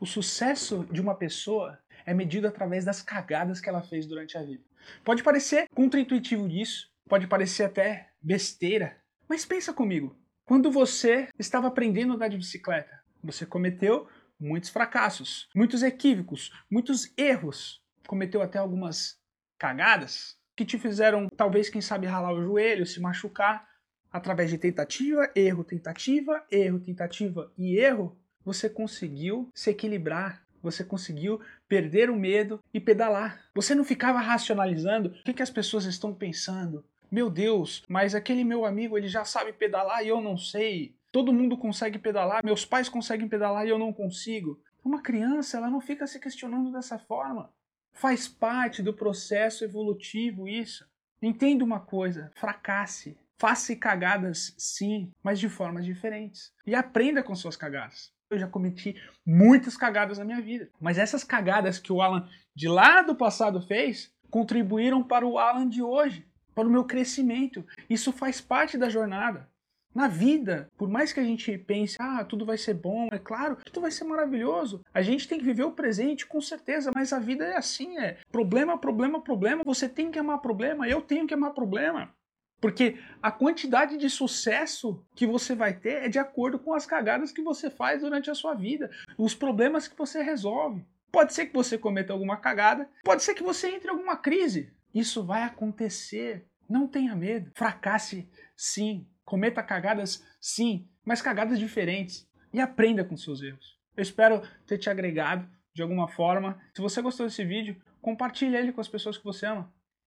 O sucesso de uma pessoa é medido através das cagadas que ela fez durante a vida. Pode parecer contra-intuitivo isso, pode parecer até besteira, mas pensa comigo. Quando você estava aprendendo a andar de bicicleta, você cometeu muitos fracassos, muitos equívocos, muitos erros, cometeu até algumas cagadas que te fizeram, talvez, quem sabe, ralar o joelho, se machucar, através de tentativa, erro, tentativa, erro, tentativa e erro, você conseguiu se equilibrar, você conseguiu perder o medo e pedalar. Você não ficava racionalizando o que, que as pessoas estão pensando. Meu Deus, mas aquele meu amigo ele já sabe pedalar e eu não sei. Todo mundo consegue pedalar, meus pais conseguem pedalar e eu não consigo. Uma criança, ela não fica se questionando dessa forma. Faz parte do processo evolutivo isso. Entenda uma coisa, fracasse. Faça cagadas sim, mas de formas diferentes. E aprenda com suas cagadas. Eu já cometi muitas cagadas na minha vida, mas essas cagadas que o Alan de lá do passado fez contribuíram para o Alan de hoje, para o meu crescimento. Isso faz parte da jornada. Na vida, por mais que a gente pense, ah, tudo vai ser bom, é claro, tudo vai ser maravilhoso. A gente tem que viver o presente com certeza, mas a vida é assim, é problema, problema, problema. Você tem que amar problema, eu tenho que amar problema. Porque a quantidade de sucesso que você vai ter é de acordo com as cagadas que você faz durante a sua vida, os problemas que você resolve. Pode ser que você cometa alguma cagada, pode ser que você entre em alguma crise. Isso vai acontecer. Não tenha medo. Fracasse sim. Cometa cagadas sim, mas cagadas diferentes. E aprenda com seus erros. Eu espero ter te agregado de alguma forma. Se você gostou desse vídeo, compartilhe ele com as pessoas que você ama.